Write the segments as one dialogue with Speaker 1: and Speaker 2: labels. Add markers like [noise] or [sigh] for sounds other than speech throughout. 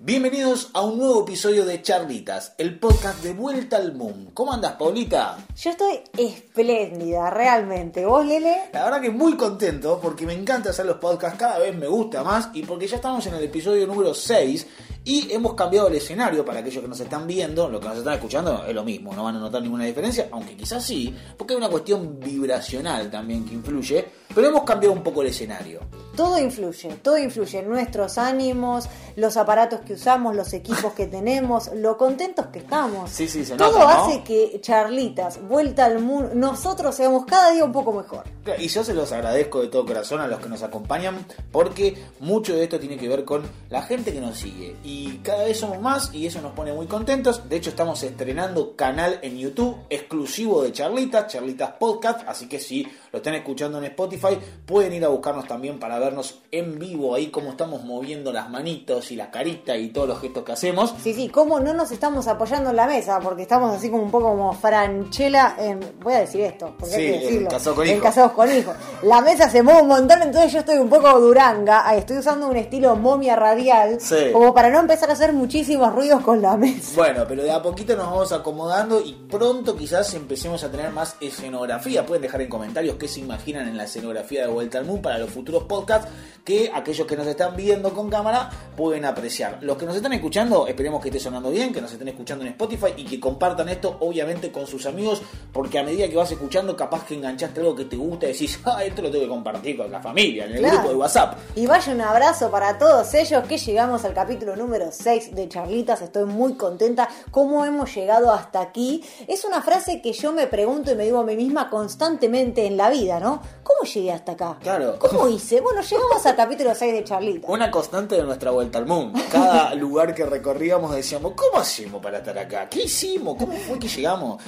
Speaker 1: Bienvenidos a un nuevo episodio de Charlitas, el podcast de Vuelta al Moon. ¿Cómo andas, Paulita?
Speaker 2: Yo estoy espléndida, realmente. ¿Vos, Lele?
Speaker 1: La verdad que muy contento porque me encanta hacer los podcasts, cada vez me gusta más y porque ya estamos en el episodio número 6 y hemos cambiado el escenario para aquellos que nos están viendo, lo que nos están escuchando es lo mismo, no van a notar ninguna diferencia, aunque quizás sí, porque hay una cuestión vibracional también que influye, pero hemos cambiado un poco el escenario.
Speaker 2: Todo influye, todo influye nuestros ánimos, los aparatos que usamos, los equipos que tenemos, lo contentos que estamos.
Speaker 1: Sí, sí, se
Speaker 2: Todo
Speaker 1: nota, ¿no?
Speaker 2: hace que Charlitas, vuelta al mundo, nosotros seamos cada día un poco mejor.
Speaker 1: Y yo se los agradezco de todo corazón a los que nos acompañan porque mucho de esto tiene que ver con la gente que nos sigue. Y cada vez somos más y eso nos pone muy contentos. De hecho estamos estrenando canal en YouTube exclusivo de Charlitas, Charlitas Podcast. Así que si lo están escuchando en Spotify pueden ir a buscarnos también para vernos en vivo ahí cómo estamos moviendo las manitos y la carita y todos los gestos que hacemos.
Speaker 2: Sí, sí, cómo no nos estamos apoyando en la mesa, porque estamos así como un poco como Franchella en... Voy a decir esto, porque
Speaker 1: Sí,
Speaker 2: hay que
Speaker 1: en
Speaker 2: decirlo.
Speaker 1: Casados con
Speaker 2: En
Speaker 1: Hijos.
Speaker 2: Casados con Hijos. La mesa se mueve un montón, entonces yo estoy un poco duranga. Estoy usando un estilo momia radial,
Speaker 1: Sí.
Speaker 2: como para no empezar a hacer muchísimos ruidos con la mesa.
Speaker 1: Bueno, pero de a poquito nos vamos acomodando y pronto quizás empecemos a tener más escenografía. Pueden dejar en comentarios qué se imaginan en la escenografía de Vuelta al Moon para los futuros podcasts que aquellos que nos están viendo con cámara pueden apreciar. Los que nos están escuchando, esperemos que esté sonando bien, que nos estén escuchando en Spotify y que compartan esto obviamente con sus amigos porque a medida que vas escuchando capaz que enganchaste algo que te gusta y decís, ah, esto lo tengo que compartir con la familia, en el
Speaker 2: Claro.
Speaker 1: grupo de WhatsApp.
Speaker 2: Y vaya un abrazo para todos ellos que llegamos al capítulo número 6 de Charlitas. Estoy muy contenta. ¿Cómo hemos llegado hasta aquí? Es una frase que yo me pregunto y me digo a mí misma constantemente en la vida, ¿no? ¿Cómo llegué hasta acá?
Speaker 1: Claro.
Speaker 2: ¿Cómo hice? Bueno, llegamos al capítulo 6 de Charlitas.
Speaker 1: Una constante de nuestra vuelta al mundo. Cada [laughs] lugar que recorríamos decíamos, ¿cómo hacemos para estar acá? ¿Qué hicimos? ¿Cómo fue que llegamos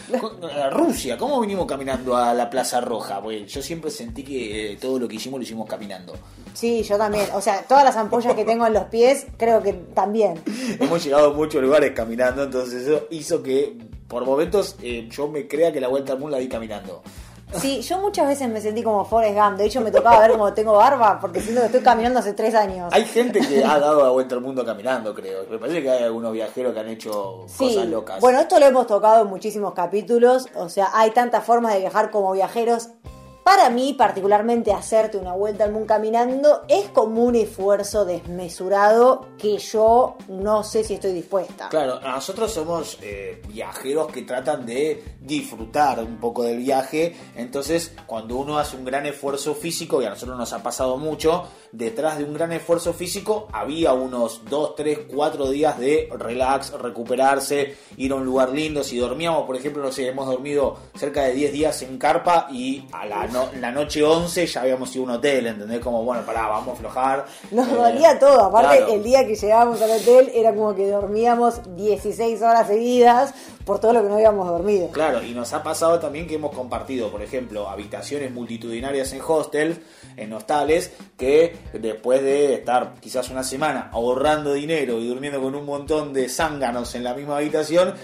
Speaker 1: a Rusia? ¿Cómo vinimos caminando a la Plaza Roja? Pues yo siempre sentí que eh, todo lo que hicimos lo hicimos caminando.
Speaker 2: Sí, yo también. O sea, todas las ampollas que tengo en los pies, creo que también. [laughs]
Speaker 1: Hemos llegado a muchos lugares caminando, entonces eso hizo que por momentos eh, yo me crea que la vuelta al mundo la di caminando.
Speaker 2: Sí, yo muchas veces me sentí como Forrest Gump. De hecho, me tocaba ver cómo tengo barba porque siento que estoy caminando hace tres años.
Speaker 1: Hay gente que ha dado la vuelta al mundo caminando, creo. Me parece que hay algunos viajeros que han hecho cosas locas.
Speaker 2: Bueno, esto lo hemos tocado en muchísimos capítulos. O sea, hay tantas formas de viajar como viajeros. Para mí, particularmente, hacerte una vuelta al mundo caminando es como un esfuerzo desmesurado que yo no sé si estoy dispuesta.
Speaker 1: Claro, nosotros somos eh, viajeros que tratan de disfrutar un poco del viaje, entonces cuando uno hace un gran esfuerzo físico, y a nosotros nos ha pasado mucho, detrás de un gran esfuerzo físico había unos 2, 3, 4 días de relax, recuperarse, ir a un lugar lindo, si dormíamos, por ejemplo, no sé, hemos dormido cerca de 10 días en carpa y a la, no- la noche 11 ya habíamos ido a un hotel, ¿entendés? Como, bueno, pará, vamos a aflojar.
Speaker 2: Nos
Speaker 1: Eh,
Speaker 2: dolía todo. Aparte,
Speaker 1: claro.
Speaker 2: el día que llegábamos al hotel era como que dormíamos 16 horas seguidas por todo lo que no habíamos dormido.
Speaker 1: Claro, y nos ha pasado también que hemos compartido, por ejemplo, habitaciones multitudinarias en hostels, en hostales, que después de estar quizás una semana ahorrando dinero y durmiendo con un montón de zánganos en la misma habitación,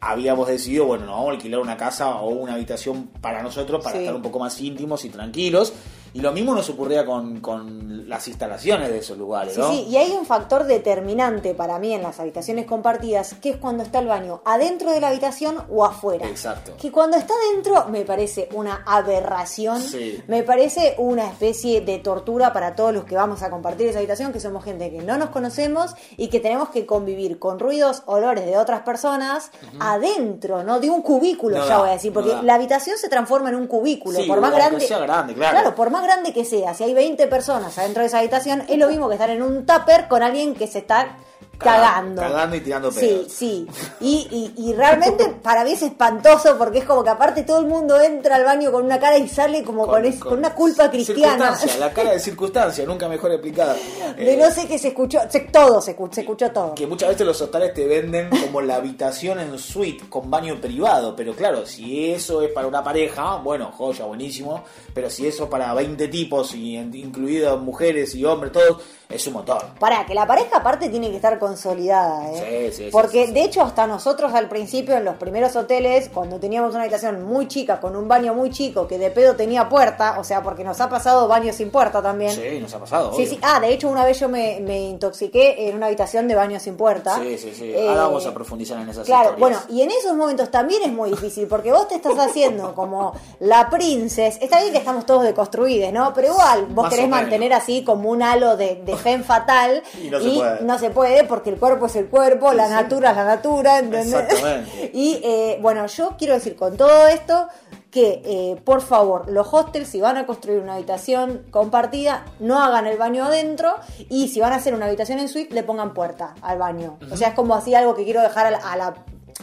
Speaker 1: habíamos decidido, bueno, nos vamos a alquilar una casa o una habitación para nosotros para
Speaker 2: Sí.
Speaker 1: estar un poco más íntimos y tranquilos. Y lo mismo nos ocurría con, con las instalaciones de esos lugares,
Speaker 2: Sí,
Speaker 1: ¿no?
Speaker 2: sí, y hay un factor determinante para mí en las habitaciones compartidas, que es cuando está el baño adentro de la habitación o afuera.
Speaker 1: Exacto.
Speaker 2: Que cuando está adentro me parece una aberración,
Speaker 1: Sí.
Speaker 2: me parece una especie de tortura para todos los que vamos a compartir esa habitación, que somos gente que no nos conocemos y que tenemos que convivir con ruidos, olores de otras personas adentro, ¿no? De un cubículo,
Speaker 1: No
Speaker 2: ya
Speaker 1: da,
Speaker 2: voy a decir, porque la habitación se transforma en un cubículo,
Speaker 1: Sí,
Speaker 2: por más grande,
Speaker 1: sea grande, claro.
Speaker 2: por más grande que sea, si hay 20 personas adentro de esa habitación, es lo mismo que estar en un tupper con alguien que se está cagando.
Speaker 1: Cagando y tirando
Speaker 2: Sí,
Speaker 1: pedos.
Speaker 2: sí. Y, y, y realmente [laughs] para mí es espantoso porque es como que aparte todo el mundo entra al baño con una cara y sale como con, es- con una culpa cristiana.
Speaker 1: La cara de [laughs] circunstancia, nunca mejor explicada.
Speaker 2: De
Speaker 1: Eh,
Speaker 2: no sé qué se escuchó, se- todo se, se escuchó todo.
Speaker 1: que muchas veces los hostales te venden como la habitación en suite con baño privado, pero claro, si eso es para una pareja, bueno, joya, buenísimo, pero si eso para 20 tipos, y incluidas mujeres y hombres, todos, es un montón.
Speaker 2: Para, que la pareja aparte tiene que estar consolidada, ¿eh?
Speaker 1: Sí, sí, sí,
Speaker 2: Porque
Speaker 1: sí,
Speaker 2: de hecho hasta nosotros al principio en los primeros hoteles, cuando teníamos una habitación muy chica, con un baño muy chico, que de pedo tenía puerta, o sea, porque nos ha pasado baños sin puerta también.
Speaker 1: Sí, nos ha pasado.
Speaker 2: Sí,
Speaker 1: obvio.
Speaker 2: sí. Ah, de hecho una vez yo me, me intoxiqué en una habitación de baño sin puerta.
Speaker 1: Sí, sí, sí.
Speaker 2: Eh,
Speaker 1: Ahora vamos a profundizar en esas
Speaker 2: Claro,
Speaker 1: historias.
Speaker 2: bueno, y en esos momentos también es muy difícil, porque vos te estás haciendo como la princess. Está bien que estamos todos deconstruidos, ¿no? Pero igual, vos
Speaker 1: Más
Speaker 2: querés mantener así como un halo de, de femme fatal.
Speaker 1: Y no se puede.
Speaker 2: no se puede, porque el cuerpo es el cuerpo, la natura es la natura, ¿entendés?
Speaker 1: Exactamente. [laughs]
Speaker 2: Y eh, bueno, yo quiero decir con todo esto que eh, por favor los hostels si van a construir una habitación compartida no hagan el baño adentro y si van a hacer una habitación en suite le pongan puerta al baño o sea es como así algo que quiero dejar a la- a la-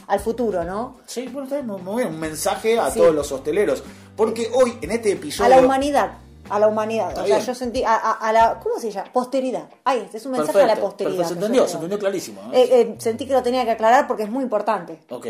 Speaker 2: al futuro no
Speaker 1: Sí, bueno, está bien, muy muy bien. Un mensaje a
Speaker 2: Sí.
Speaker 1: todos los hosteleros. Porque hoy, en este
Speaker 2: a
Speaker 1: episodio.
Speaker 2: la humanidad a la humanidad
Speaker 1: Está
Speaker 2: o sea
Speaker 1: bien.
Speaker 2: yo sentí a, a- a la cómo se llama posteridad este es un mensaje a la
Speaker 1: Perfecto,
Speaker 2: posteridad
Speaker 1: perfecto, se entendió, se entendió clarísimo. ¿eh?
Speaker 2: Eh, eh, sentí que lo tenía que aclarar porque es muy importante
Speaker 1: Ok.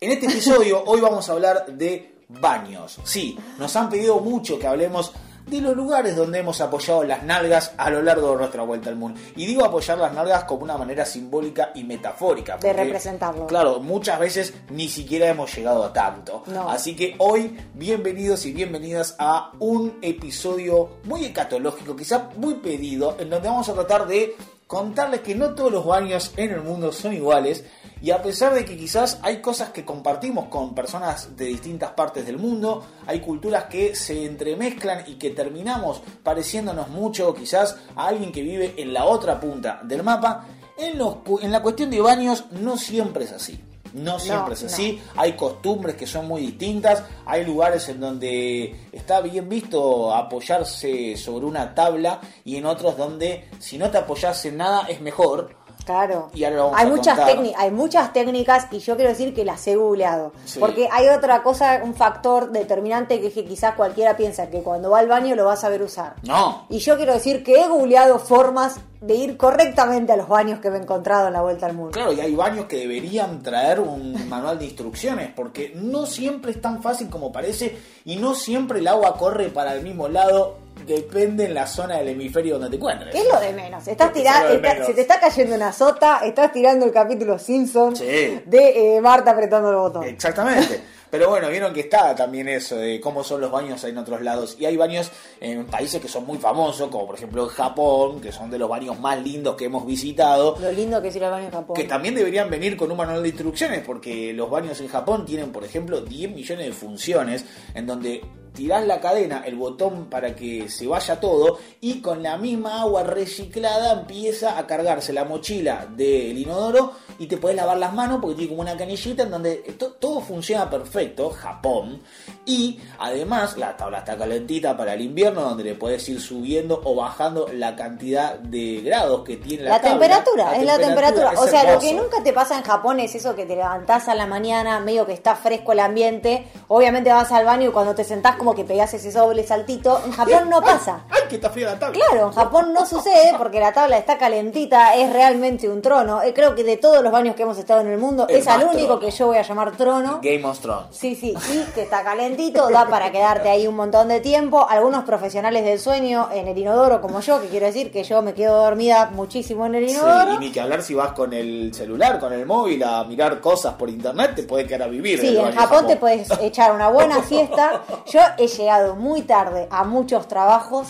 Speaker 1: En este episodio, hoy vamos a hablar de baños. Sí, nos han pedido mucho que hablemos de los lugares donde hemos apoyado las nalgas a lo largo de nuestra vuelta al mundo. Y digo apoyar las nalgas como una manera simbólica y metafórica.
Speaker 2: De representarlo.
Speaker 1: Claro, muchas veces ni siquiera hemos llegado a tanto.
Speaker 2: No.
Speaker 1: Así que hoy, bienvenidos y bienvenidas a un episodio muy escatológico, quizá muy pedido, en donde vamos a tratar de contarles que no todos los baños en el mundo son iguales y a pesar de que quizás hay cosas que compartimos con personas de distintas partes del mundo, hay culturas que se entremezclan y que terminamos pareciéndonos mucho quizás a alguien que vive en la otra punta del mapa, en, los en la cuestión de baños no siempre es así. No siempre es
Speaker 2: no.
Speaker 1: así, hay costumbres que son muy distintas, hay lugares en donde está bien visto apoyarse sobre una tabla y en otros donde si no te apoyas en nada es mejor.
Speaker 2: Claro.
Speaker 1: Y ahora lo vamos
Speaker 2: hay
Speaker 1: a
Speaker 2: muchas técnicas, hay muchas técnicas y yo quiero decir que las he googleado.
Speaker 1: Sí.
Speaker 2: Porque hay otra cosa, un factor determinante que es que quizás cualquiera piensa que cuando va al baño lo va a saber usar.
Speaker 1: No,
Speaker 2: Y yo quiero decir que he googleado formas de ir correctamente a los baños que me he encontrado en la vuelta al mundo.
Speaker 1: claro, y hay baños que deberían traer un manual de instrucciones porque no siempre es tan fácil como parece y no siempre el agua corre para el mismo lado, depende en la zona del hemisferio donde te encuentres.
Speaker 2: ¿Qué es lo de menos? Estás
Speaker 1: ¿Qué es
Speaker 2: tirando, se te está cayendo una sota, estás tirando el capítulo Simpson
Speaker 1: Sí.
Speaker 2: de eh, Marta apretando el botón.
Speaker 1: Exactamente. Pero bueno, vieron que está también eso de cómo son los baños en otros lados. Y hay baños en países que son muy famosos, como por ejemplo en Japón, que son de los baños más lindos que hemos visitado.
Speaker 2: Lo lindo que es ir al baño en Japón.
Speaker 1: Que también deberían venir con un manual de instrucciones, porque los baños en Japón tienen, por ejemplo, 10 millones de funciones, en donde tirás la cadena, el botón para que se vaya todo, y con la misma agua reciclada empieza a cargarse la mochila del inodoro y te puedes lavar las manos porque tiene como una canillita en donde to- todo funciona perfecto, Japón, y además la tabla está calentita para el invierno, donde le puedes ir subiendo o bajando la cantidad de grados que tiene la,
Speaker 2: La,
Speaker 1: tabla.
Speaker 2: temperatura, es la temperatura. o sea, lo que nunca te pasa en Japón es eso que te levantás a la mañana, medio que está fresco el ambiente. Obviamente vas al baño y cuando te sentás como que pegás ese doble saltito. En Japón no pasa. [laughs]
Speaker 1: ¡Ay, que está fría la tabla!
Speaker 2: Claro, en Japón no sucede porque la tabla está calentita, es realmente un trono. Eh, Creo que de todos los baños que hemos estado en el mundo,
Speaker 1: El
Speaker 2: es al único
Speaker 1: trono.
Speaker 2: que yo voy a llamar trono.
Speaker 1: Game of Thrones.
Speaker 2: Sí, sí, y que está calentito, da para quedarte ahí un montón de tiempo. Algunos profesionales del sueño en el inodoro, como yo, que quiero decir que yo me quedo dormida muchísimo en el
Speaker 1: Sí,
Speaker 2: inodoro.
Speaker 1: y ni que hablar si vas con el celular, con el móvil a mirar cosas por internet, te puede quedar a vivir.
Speaker 2: Sí, en Japón te puedes echar una buena [laughs] siesta. Yo he llegado muy tarde a muchos trabajos.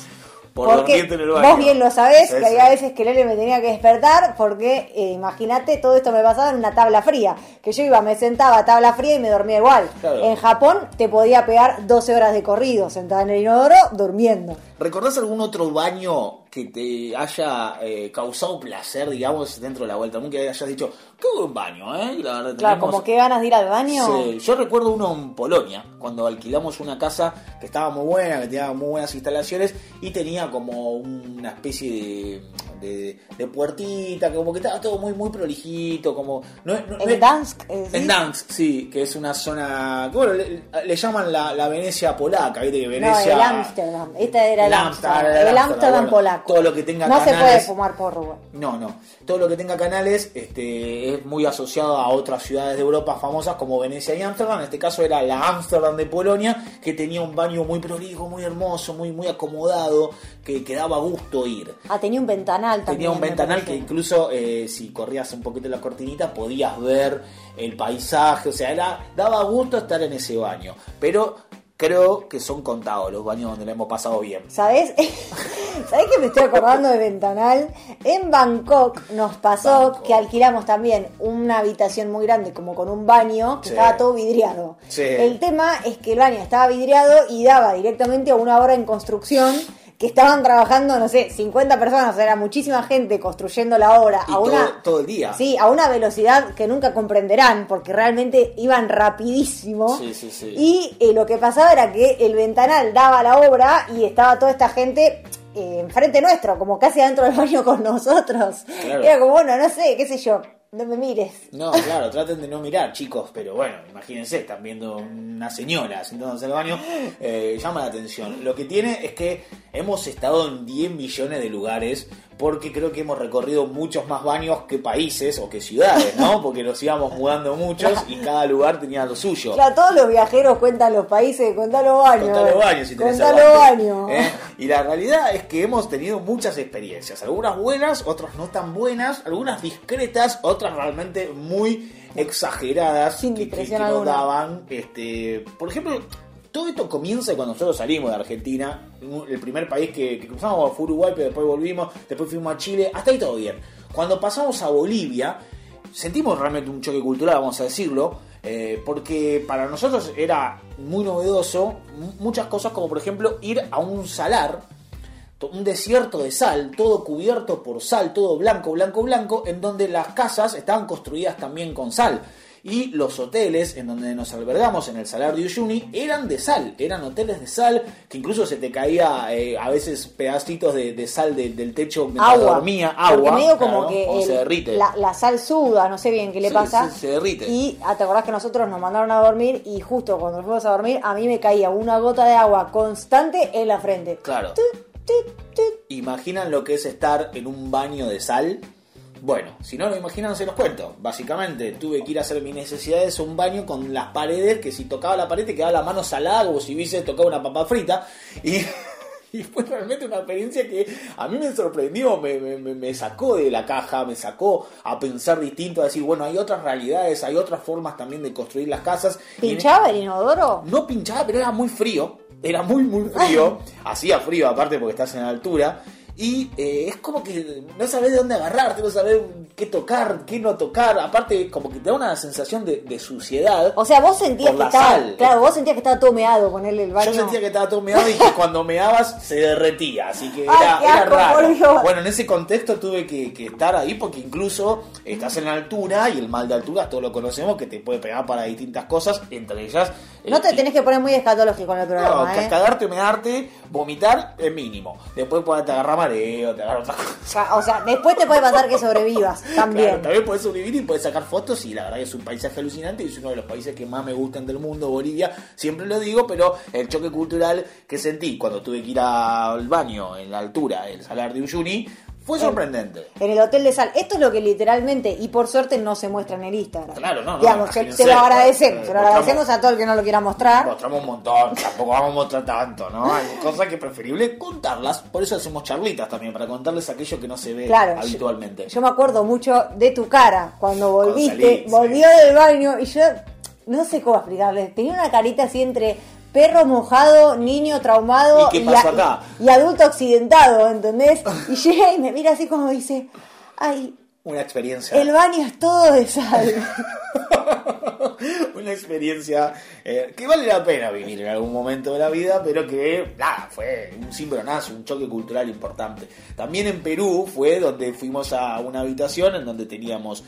Speaker 1: Por
Speaker 2: porque
Speaker 1: dormirte en el baño.
Speaker 2: vos bien lo sabés, que había veces que Lele me tenía que despertar porque, eh, imagínate, todo esto me pasaba en una tabla fría. Que yo iba, me sentaba a tabla fría y me dormía igual.
Speaker 1: Claro.
Speaker 2: En Japón te podía pegar 12 horas de corrido, sentada en el inodoro, durmiendo.
Speaker 1: ¿Recordás algún otro baño que te haya eh, causado placer, digamos, dentro de la vuelta? Que hayas dicho, qué buen baño, ¿eh? La
Speaker 2: Claro,
Speaker 1: tenemos-
Speaker 2: como que ganas de ir al baño.
Speaker 1: Sí, yo recuerdo uno en Polonia, cuando alquilamos una casa que estaba muy buena, que tenía muy buenas instalaciones y tenía como una especie de, de, de puertita, que como que estaba todo muy muy prolijito, como... No, no- no
Speaker 2: En
Speaker 1: es-
Speaker 2: Dansk, eh, ¿sí?
Speaker 1: En Dansk, sí, que es una zona... que, bueno, le, le llaman la, la Venecia polaca, ¿viste?
Speaker 2: No, el Ámsterdam. Esta era el. Ámsterdam, El Ámsterdam, polaco.
Speaker 1: Todo lo que tenga
Speaker 2: No se puede
Speaker 1: canales.
Speaker 2: fumar porro, güey.
Speaker 1: No, no. Todo lo que tenga canales este, es muy asociado a otras ciudades de Europa famosas como Venecia y Ámsterdam. En este caso era la Ámsterdam de Polonia, que tenía un baño muy prolijo, muy hermoso, muy, muy acomodado, que, que daba gusto ir.
Speaker 2: Ah, tenía un ventanal también.
Speaker 1: Tenía un ventanal que incluso eh, si corrías un poquito la cortinita podías ver el paisaje, o sea, era, daba gusto estar en ese baño. Pero creo que son contados los baños donde le hemos pasado bien.
Speaker 2: ¿Sabes? [laughs] ¿Sabes que me estoy acordando de Ventanal? En Bangkok nos pasó
Speaker 1: Bangkok.
Speaker 2: que alquilamos también una habitación muy grande, como con un baño, que
Speaker 1: Sí.
Speaker 2: estaba todo vidriado.
Speaker 1: Sí.
Speaker 2: El tema es que el baño estaba vidriado y daba directamente a una obra en construcción que estaban trabajando, no sé, 50 personas, o sea, era muchísima gente construyendo la obra
Speaker 1: Y
Speaker 2: a
Speaker 1: todo,
Speaker 2: una...
Speaker 1: todo el día.
Speaker 2: Sí, a una velocidad que nunca comprenderán, porque realmente iban rapidísimo.
Speaker 1: Sí, sí, sí.
Speaker 2: Y eh, lo que pasaba era que el ventanal daba la obra y estaba toda esta gente eh, enfrente nuestro, como casi adentro del baño con nosotros.
Speaker 1: Claro.
Speaker 2: Era como, bueno, no sé, qué sé yo, no me mires.
Speaker 1: No, claro, traten de no mirar, chicos, pero bueno, imagínense, están viendo una señora sentándose en el baño, eh, llama la atención. Lo que tiene es que hemos estado en 10 millones de lugares, porque creo que hemos recorrido muchos más baños que países o que ciudades, ¿no? Porque nos íbamos mudando muchos y cada lugar tenía lo suyo.
Speaker 2: Claro, todos los viajeros cuentan los países, contá los baños.
Speaker 1: Contá los baños si tenés
Speaker 2: Contá los baños.
Speaker 1: ¿eh? Y la realidad es que hemos tenido muchas experiencias, algunas buenas, otras no tan buenas, algunas discretas, otras realmente muy exageradas
Speaker 2: Sin
Speaker 1: que, que-
Speaker 2: alguna.
Speaker 1: daban. Este, por ejemplo, todo esto comienza cuando nosotros salimos de Argentina, el primer país que, que cruzamos fue Uruguay, pero después volvimos, después fuimos a Chile, hasta ahí todo bien. Cuando pasamos a Bolivia, sentimos realmente un choque cultural, vamos a decirlo, eh, porque para nosotros era muy novedoso muchas cosas como por ejemplo ir a un salar, un desierto de sal, todo cubierto por sal, todo blanco, blanco, blanco, en donde las casas estaban construidas también con sal. Y los hoteles en donde nos albergamos en el Salar de Uyuni eran de sal, eran hoteles de sal, que incluso se te caía eh, a veces pedacitos de, de sal de- del techo mientras
Speaker 2: Agua.
Speaker 1: dormía,
Speaker 2: Porque
Speaker 1: agua.
Speaker 2: medio como
Speaker 1: claro,
Speaker 2: que el-
Speaker 1: se derrite.
Speaker 2: La, la sal suda, no sé bien qué le
Speaker 1: Sí,
Speaker 2: pasa.
Speaker 1: se derrite.
Speaker 2: Y ah, te acordás que nosotros nos mandaron a dormir y justo cuando nos fuimos a dormir a mí me caía una gota de agua constante en la frente.
Speaker 1: Claro.
Speaker 2: Tut, tut, tut.
Speaker 1: ¿Imaginan lo que es estar en un baño de sal? Bueno, si no lo imaginan, se los cuento. Básicamente, tuve que ir a hacer mis necesidades a un baño con las paredes, que si tocaba la pared te quedaba la mano salada como si hubiese tocado una papa frita. Y, [laughs] y fue realmente una experiencia que a mí me sorprendió, me, me- me- me sacó de la caja, me sacó a pensar distinto, a decir, bueno, hay otras realidades, hay otras formas también de construir las casas.
Speaker 2: ¿Pinchaba el inodoro?
Speaker 1: no pinchaba, pero era muy frío. Era muy, muy frío. Hacía frío, aparte porque estás en altura. Y eh, es como que no sabes de dónde agarrarte, no sabes qué tocar, qué no tocar. Aparte, como que te da una sensación de, de suciedad.
Speaker 2: O sea, vos sentías que estaba,
Speaker 1: sal.
Speaker 2: claro, vos sentías que estaba todo meado ponerle el baño.
Speaker 1: Yo sentía que estaba todo meado y que [laughs] cuando meabas se derretía, así que era, raro. Bueno, en ese contexto tuve que, que estar ahí porque incluso estás en la altura y el mal de altura, todos lo conocemos, que te puede pegar para distintas cosas, entre ellas...
Speaker 2: No te tenés que poner muy escatológico con el
Speaker 1: No,
Speaker 2: programa,
Speaker 1: ca-
Speaker 2: ¿eh?
Speaker 1: cagarte, mearte, vomitar es mínimo. Después podés te agarrar mareo, te agarrar otra cosa.
Speaker 2: O sea, después te puede pasar que sobrevivas [laughs] también.
Speaker 1: Claro, también podés sobrevivir y podés sacar fotos y la verdad que es un paisaje alucinante y es uno de los países que más me gustan del mundo, Bolivia, siempre lo digo, pero el choque cultural que sentí cuando tuve que ir al baño en la altura del Salar de Uyuni fue sorprendente.
Speaker 2: En el hotel de sal. Esto es lo que literalmente, y por suerte, no se muestra en el Instagram.
Speaker 1: Claro, no, no,
Speaker 2: Digamos, se lo agradecemos.
Speaker 1: eh,
Speaker 2: Se lo agradecemos a todo el que no lo quiera mostrar.
Speaker 1: Mostramos un montón, tampoco vamos a mostrar tanto, ¿no? Hay cosas que es preferible contarlas, por eso hacemos charlitas también, para contarles aquello que no se ve
Speaker 2: Claro,
Speaker 1: habitualmente.
Speaker 2: Yo, yo me acuerdo mucho de tu cara cuando volviste,
Speaker 1: salí, sí.
Speaker 2: volvió del baño y yo no sé cómo explicarles. Tenía una carita así entre perro mojado, niño traumado
Speaker 1: ¿Y
Speaker 2: a- adulto accidentado, ¿entendés? Y llega y me mira así como dice, ay,
Speaker 1: Una experiencia.
Speaker 2: el baño es todo de sal. [laughs]
Speaker 1: una experiencia eh, que vale la pena vivir en algún momento de la vida, pero que, nada, fue un cimbronazo, un choque cultural importante. También en Perú fue donde fuimos a una habitación en donde teníamos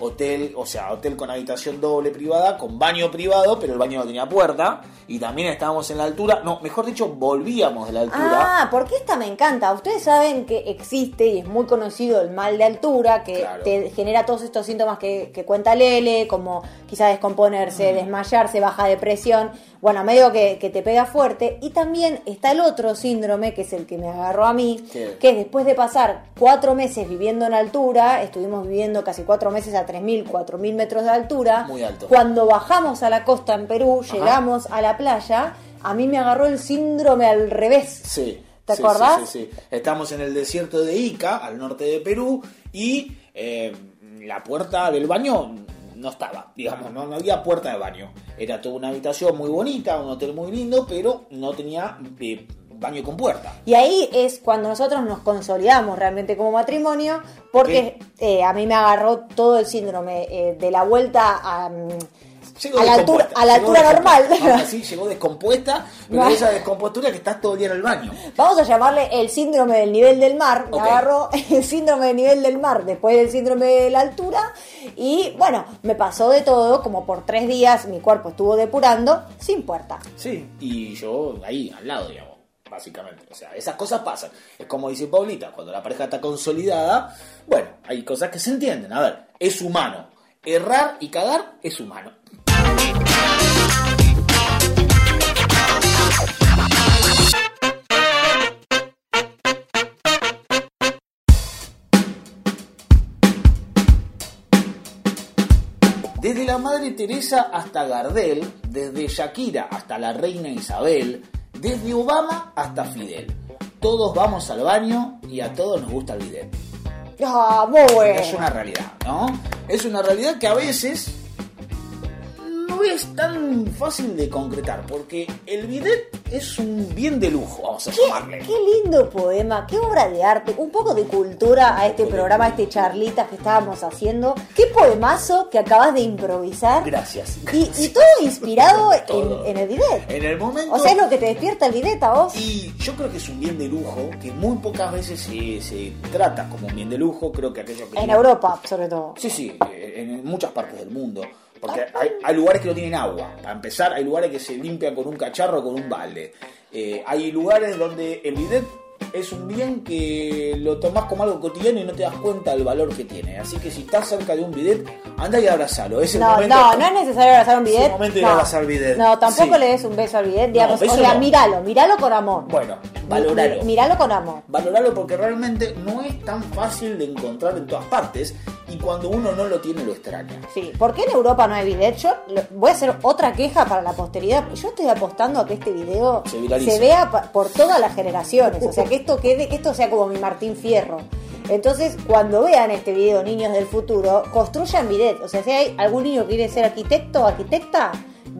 Speaker 1: hotel, o sea, hotel con habitación doble privada, con baño privado, pero el baño no tenía puerta, y también estábamos en la altura, no, mejor dicho, volvíamos de la altura.
Speaker 2: Ah, porque esta me encanta. Ustedes saben que existe y es muy conocido el mal de altura, que
Speaker 1: Claro.
Speaker 2: te genera todos estos síntomas que, que cuenta Lele, como quizá
Speaker 1: Mm.
Speaker 2: descomponerse, desmayarse, baja depresión. Bueno, medio que, que te pega fuerte. Y también está el otro síndrome, que es el que me agarró a mí, que es después de pasar cuatro meses viviendo en altura, estuvimos viviendo casi cuatro meses a 3.000, 4.000 metros de altura.
Speaker 1: Muy alto.
Speaker 2: Cuando bajamos a la costa en Perú, llegamos a la playa, a mí me agarró el síndrome al revés.
Speaker 1: Sí.
Speaker 2: ¿Te
Speaker 1: Sí,
Speaker 2: acordás?
Speaker 1: Sí, sí, sí. Estamos en el desierto de Ica, al norte de Perú, y eh, la puerta del baño no estaba, digamos, no, no había puerta de baño. Era toda una habitación muy bonita, un hotel muy lindo, pero no tenía eh, baño con puerta.
Speaker 2: Y ahí es cuando nosotros nos consolidamos realmente como matrimonio, porque eh, a mí me agarró todo el síndrome eh, de la vuelta a, mm, a la altura,
Speaker 1: descompuesta,
Speaker 2: a la
Speaker 1: llegó
Speaker 2: altura normal.
Speaker 1: Aún así, llegó descompuesta, pero
Speaker 2: No.
Speaker 1: esa descompostura que estás todo el día en el baño.
Speaker 2: Vamos a llamarle el síndrome del nivel del mar. Me agarró el síndrome del nivel del mar después del síndrome de la altura. Y bueno, me pasó de todo, como por tres días mi cuerpo estuvo depurando sin puerta.
Speaker 1: Sí, y yo ahí, al lado, digamos, básicamente. O sea, esas cosas pasan. Es como dice Paulita, cuando la pareja está consolidada, bueno, hay cosas que se entienden. A ver, es humano. Errar y cagar es humano. Desde la Madre Teresa hasta Gardel, desde Shakira hasta la Reina Isabel, desde Obama hasta Fidel. Todos vamos al baño y a todos nos gusta el bidet.
Speaker 2: Ah, muy bueno.
Speaker 1: Es una realidad, ¿no? Es una realidad que a veces no es tan fácil de concretar, porque el bidet es un bien de lujo, vamos a llamarle.
Speaker 2: Qué lindo poema, qué obra de arte, un poco de cultura a este programa, a este charlitas que estábamos haciendo. Qué poemazo que acabas de improvisar.
Speaker 1: Gracias.
Speaker 2: Y, y todo inspirado [laughs]
Speaker 1: Todo.
Speaker 2: En, en el bidet.
Speaker 1: En el momento...
Speaker 2: O sea, es lo que te despierta el bidet a vos.
Speaker 1: Y yo creo que es un bien de lujo que muy pocas veces se, se trata como un bien de lujo. Creo que aquello que.
Speaker 2: En Europa, sobre todo.
Speaker 1: Sí, sí, en muchas partes del mundo. Porque hay, hay lugares que no tienen agua. Para empezar, hay lugares que se limpian con un cacharro o con un balde. Eh, hay lugares donde el bidet es un bien que lo tomás como algo cotidiano y no te das cuenta del valor que tiene. Así que si estás cerca de un bidet, anda y abrazalo. Es el
Speaker 2: No,
Speaker 1: momento.
Speaker 2: no, no es necesario abrazar un
Speaker 1: Es el
Speaker 2: bidet.
Speaker 1: momento de
Speaker 2: no.
Speaker 1: abrazar el bidet.
Speaker 2: No, tampoco
Speaker 1: Sí.
Speaker 2: le des un beso al bidet, digamos.
Speaker 1: beso
Speaker 2: o sea,
Speaker 1: no.
Speaker 2: míralo, míralo con amor.
Speaker 1: Bueno, valoralo.
Speaker 2: Míralo con amor.
Speaker 1: valorarlo porque realmente no es tan fácil de encontrar en todas partes y cuando uno no lo tiene lo extraña.
Speaker 2: Sí, ¿por qué en Europa no hay bidet? Yo voy a hacer otra queja para la posteridad. Yo estoy apostando a que este video
Speaker 1: Se
Speaker 2: vea por todas las generaciones. O sea, que esto quede, que esto sea como mi Martín Fierro. Entonces, cuando vean este video, niños del futuro, construyan bidet. O sea, si hay algún niño que quiere ser arquitecto o arquitecta,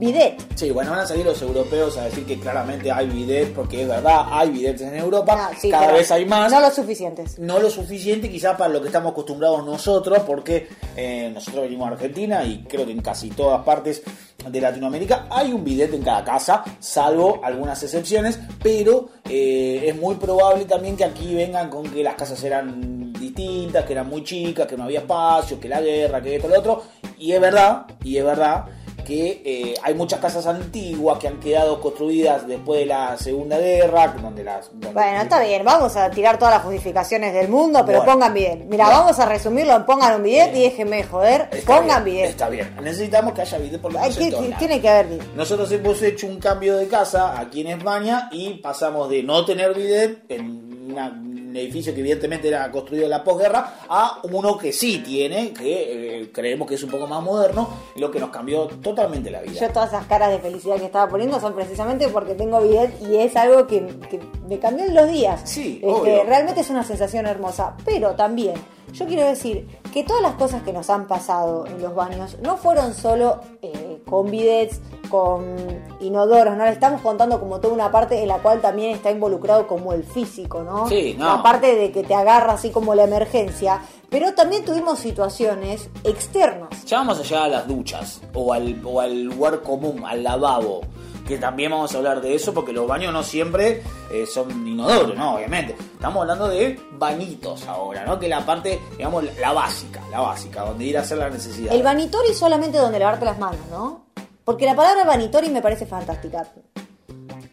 Speaker 2: bidet.
Speaker 1: Sí, bueno, van a salir los europeos a decir que claramente hay bidets, porque es verdad, hay bidets en Europa,
Speaker 2: Ah, sí,
Speaker 1: cada vez hay más.
Speaker 2: No lo suficientes.
Speaker 1: no lo suficiente quizá para lo que estamos acostumbrados nosotros, porque eh, nosotros venimos a Argentina y creo que en casi todas partes de Latinoamérica hay un bidet en cada casa, salvo algunas excepciones, pero eh, es muy probable también que aquí vengan con que las casas eran distintas, que eran muy chicas, que no había espacio, que la guerra, que esto, lo otro, y es verdad, y es verdad que eh, hay muchas casas antiguas que han quedado construidas después de la Segunda Guerra, donde las... donde-
Speaker 2: Bueno, está bien, vamos a tirar todas las justificaciones del mundo, pero
Speaker 1: Bueno.
Speaker 2: pongan bien. Mira,
Speaker 1: Bueno.
Speaker 2: vamos a resumirlo pongan un bidet y déjenme de joder.
Speaker 1: Está
Speaker 2: pongan
Speaker 1: bien. Está bien. Necesitamos que haya bidet por lados.
Speaker 2: tiene que haber bidet.
Speaker 1: Nosotros hemos hecho un cambio de casa aquí en España y pasamos de no tener bidet en una- un edificio que evidentemente era construido en la posguerra a uno que sí tiene, que eh, creemos que es un poco más moderno, lo que nos cambió totalmente la vida.
Speaker 2: Yo todas esas caras de felicidad que estaba poniendo son precisamente porque tengo bidet y es algo que, que me cambió en los días.
Speaker 1: Sí,
Speaker 2: Este, realmente es una sensación hermosa. Pero también, yo quiero decir que todas las cosas que nos han pasado en los baños no fueron solo eh, con bidets, con inodoros, ¿no? Le estamos contando como toda una parte en la cual también está involucrado como el físico, ¿no?
Speaker 1: Sí, no.
Speaker 2: La parte de que te agarra así como la emergencia. Pero también tuvimos situaciones externas.
Speaker 1: Ya vamos allá a las duchas o al, o al lugar común, al lavabo. Que también vamos a hablar de eso porque los baños no siempre eh, son inodoros, ¿no? Obviamente. Estamos hablando de bañitos ahora, ¿no? Que la parte, digamos, la básica, la básica, donde ir a hacer la necesidad.
Speaker 2: El vanitori solamente donde lavarte las manos, ¿no? Porque la palabra vanitori me parece fantástica.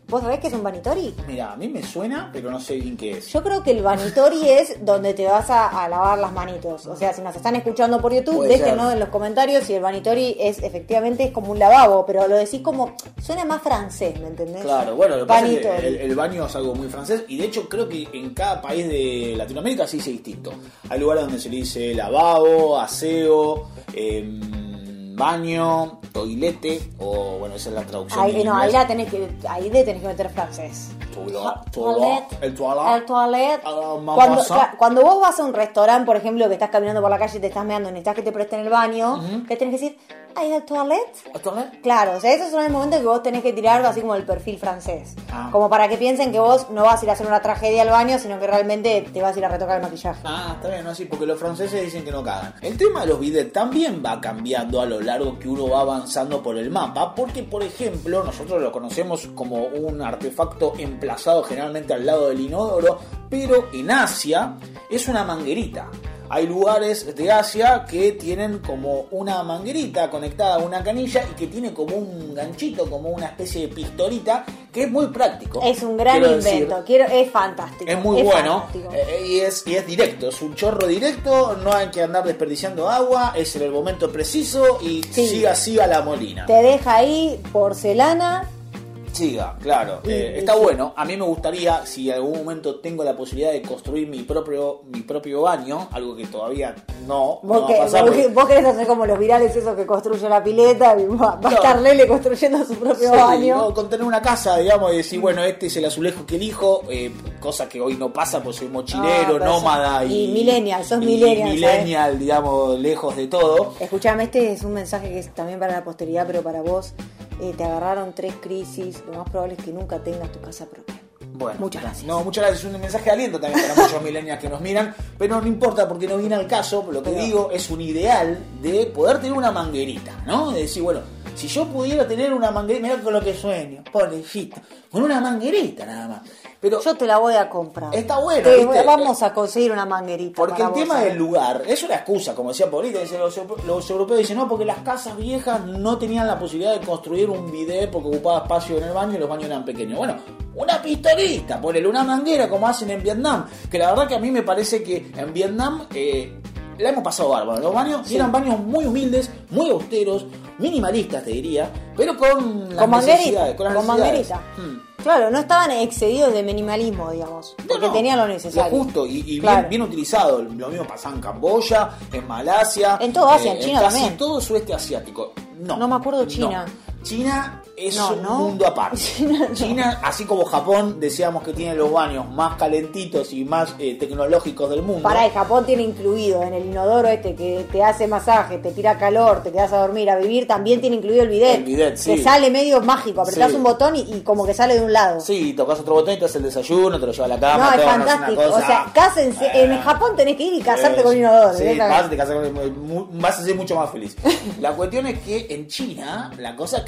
Speaker 2: ¿Vos sabés qué es un vanitori?
Speaker 1: Mira, a mí me suena, pero no sé bien qué es.
Speaker 2: Yo creo que el vanitori [laughs] es donde te vas a, a lavar las manitos. O sea, si nos están escuchando por YouTube,
Speaker 1: Puede
Speaker 2: déjenos
Speaker 1: ser.
Speaker 2: en los comentarios si el vanitori es efectivamente es como un lavabo, pero lo decís como suena más francés, ¿me entendés?
Speaker 1: Claro, bueno, lo que pasa es que
Speaker 2: Vanitori.
Speaker 1: el, el baño es algo muy francés y de hecho creo que en cada país de Latinoamérica sí se distinto. Hay lugares donde se le dice lavabo, aseo, em, baño, toilete, o bueno, esa es la traducción.
Speaker 2: Ahí, no, ahí la tenés que, ahí le tenés que meter francés.
Speaker 1: Toilet,
Speaker 2: Toilet.
Speaker 1: el toilet.
Speaker 2: El toilet.
Speaker 1: Ah,
Speaker 2: Cuando, vos vas a un restaurante, por ejemplo, que estás caminando por la calle y te estás meando y necesitas que te presten el baño, ¿qué tenés que decir? ¿Hay el toilet?
Speaker 1: ¿El toilet?
Speaker 2: Claro, o sea, esos son el momento que vos tenés que tirar algo así como el perfil francés.
Speaker 1: Ah.
Speaker 2: Como para que piensen que vos no vas a ir a hacer una tragedia al baño, sino que realmente te vas a ir a retocar el maquillaje.
Speaker 1: Ah, está bien, no así, porque los franceses dicen que no cagan. El tema de los bidets también va cambiando a lo largo que uno va avanzando por el mapa, porque por ejemplo, nosotros lo conocemos como un artefacto emplazado generalmente al lado del inodoro, pero en Asia es una manguerita. Hay lugares de Asia que tienen como una manguerita conectada a una canilla y que tiene como un ganchito, como una especie de pistolita, que es muy práctico.
Speaker 2: Es un gran
Speaker 1: quiero decir.
Speaker 2: invento, quiero, es fantástico.
Speaker 1: Es muy bueno eh, y, es, y es directo, es un chorro directo, no hay que andar desperdiciando agua, es en el momento preciso y
Speaker 2: Sí.
Speaker 1: siga así a la molina.
Speaker 2: Te deja ahí porcelana.
Speaker 1: Siga, claro. Eh, está bueno. A mí me gustaría, si en algún momento tengo la posibilidad de construir mi propio, mi propio baño, algo que todavía no, no
Speaker 2: Vos,
Speaker 1: va
Speaker 2: que-
Speaker 1: a pasar.
Speaker 2: vos,
Speaker 1: porque-
Speaker 2: vos querés hacer como los virales esos que construye la pileta y va, va a estar Lele construyendo su propio
Speaker 1: Sí,
Speaker 2: baño.
Speaker 1: no, con tener una casa, digamos, y decir, bueno, este es el azulejo que elijo, eh, cosa que hoy no pasa porque soy mochilero,
Speaker 2: Ah, pero
Speaker 1: nómada y,
Speaker 2: y millennial, sos
Speaker 1: y
Speaker 2: millennial,
Speaker 1: millennial, digamos, lejos de todo.
Speaker 2: Escuchame, este es un mensaje que es también para la posteridad, pero para vos. Eh, te agarraron tres crisis, lo más probable es que nunca tengas tu casa propia.
Speaker 1: Bueno,
Speaker 2: Muchas gracias.
Speaker 1: No, muchas gracias. Es un mensaje de aliento también para muchos [laughs] millennials que nos miran, pero no importa porque no viene al caso. Lo que
Speaker 2: Pero-
Speaker 1: digo es un ideal de poder tener una manguerita, ¿no? De decir, bueno, si yo pudiera tener una manguerita, mirá con lo que sueño, pobrecito, con una manguerita nada más. Pero
Speaker 2: Yo te la voy a comprar.
Speaker 1: Está bueno,
Speaker 2: Te-
Speaker 1: ¿viste?
Speaker 2: vamos a conseguir una manguerita.
Speaker 1: Porque
Speaker 2: para
Speaker 1: el
Speaker 2: vos,
Speaker 1: tema
Speaker 2: ¿sabes?
Speaker 1: del lugar es una excusa, como decía Paulita, dice, los, los europeos dicen, no, porque las casas viejas no tenían la posibilidad de construir un bidet porque ocupaba espacio en el baño y los baños eran pequeños. Bueno, una pistolita, ponele una manguera como hacen en Vietnam, que la verdad que a mí me parece que en Vietnam eh, la hemos pasado bárbaro. Los baños
Speaker 2: Sí.
Speaker 1: eran baños muy humildes, muy austeros, minimalistas te diría, pero con
Speaker 2: Con manguerita. Con, manguerita.
Speaker 1: Hmm.
Speaker 2: Claro, no estaban excedidos de minimalismo, digamos. Porque
Speaker 1: No, no,
Speaker 2: tenían lo necesario.
Speaker 1: Lo justo y, y
Speaker 2: Claro.
Speaker 1: bien, bien utilizado. Lo mismo pasaba en Camboya, en Malasia.
Speaker 2: En todo Asia, en China
Speaker 1: casi
Speaker 2: también.
Speaker 1: todo sudeste asiático. No.
Speaker 2: No me acuerdo China.
Speaker 1: China es
Speaker 2: No,
Speaker 1: un
Speaker 2: no.
Speaker 1: mundo aparte. [laughs]
Speaker 2: China
Speaker 1: así como Japón, decíamos que tiene los baños más calentitos y más eh, tecnológicos del mundo.
Speaker 2: Para el Japón tiene incluido en el inodoro este que te hace masaje, te tira calor, te quedas a dormir, a vivir, también tiene incluido el bidet.
Speaker 1: El bidet, sí.
Speaker 2: Que sale medio mágico, apretás
Speaker 1: Sí.
Speaker 2: un botón y, y como que sale de un lado.
Speaker 1: Sí, tocas otro botón y te haces el desayuno, te lo lleva a la cama.
Speaker 2: no, es fantástico.
Speaker 1: cosa.
Speaker 2: O sea, cásense. En
Speaker 1: Eh,
Speaker 2: Japón tenés que ir y casarte con un inodoro.
Speaker 1: Sí, vas, te casas con- vas a ser mucho más feliz. La cuestión es que en China la cosa